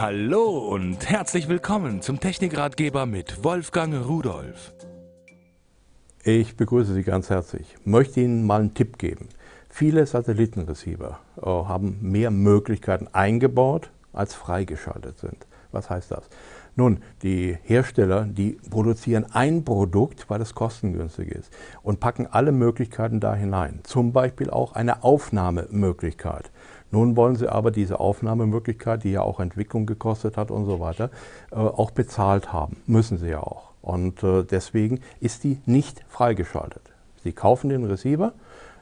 Hallo und herzlich willkommen zum Technikratgeber mit Wolfgang Rudolf. Ich begrüße Sie ganz herzlich. Ich möchte Ihnen mal einen Tipp geben. Viele Satellitenreceiver äh, haben mehr Möglichkeiten eingebaut, als freigeschaltet sind. Was heißt das? Nun, die Hersteller, die produzieren ein Produkt, weil es kostengünstig ist und packen alle Möglichkeiten da hinein. Zum Beispiel auch eine Aufnahmemöglichkeit. Nun wollen sie aber diese Aufnahmemöglichkeit, die ja auch Entwicklung gekostet hat und so weiter, äh, auch bezahlt haben. Müssen sie ja auch. Und äh, deswegen ist die nicht freigeschaltet. Sie kaufen den Receiver,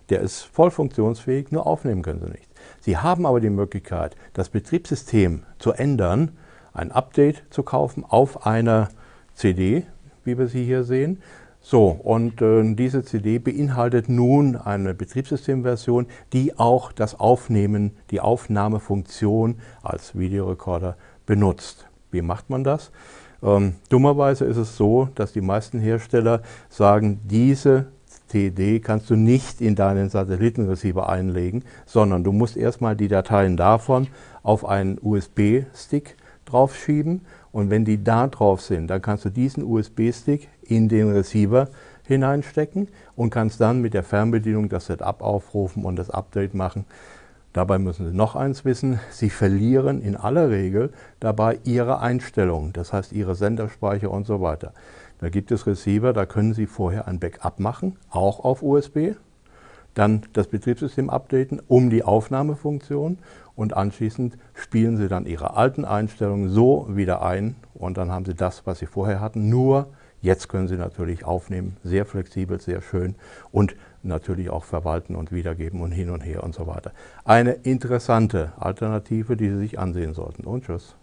der ist voll funktionsfähig, nur aufnehmen können sie nicht. Sie haben aber die Möglichkeit, das Betriebssystem zu ändern, ein Update zu kaufen auf einer CD, wie wir sie hier sehen. So, und äh, diese CD beinhaltet nun eine Betriebssystemversion, die auch das Aufnehmen, die Aufnahmefunktion als Videorekorder benutzt. Wie macht man das? Ähm, dummerweise ist es so, dass die meisten Hersteller sagen, diese CD kannst du nicht in deinen Satellitenreceiver einlegen, sondern du musst erstmal die Dateien davon auf einen USB-Stick draufschieben und wenn die da drauf sind, dann kannst du diesen USB-Stick in den Receiver hineinstecken und kannst dann mit der Fernbedienung das Setup aufrufen und das Update machen. Dabei müssen Sie noch eins wissen, Sie verlieren in aller Regel dabei Ihre Einstellungen, das heißt Ihre Senderspeicher und so weiter. Da gibt es Receiver, da können Sie vorher ein Backup machen, auch auf USB, dann das Betriebssystem updaten um die Aufnahmefunktion und anschließend spielen Sie dann Ihre alten Einstellungen so wieder ein und dann haben Sie das, was Sie vorher hatten, nur jetzt können Sie natürlich aufnehmen, sehr flexibel, sehr schön und natürlich auch verwalten und wiedergeben und hin und her und so weiter. Eine interessante Alternative, die Sie sich ansehen sollten und tschüss.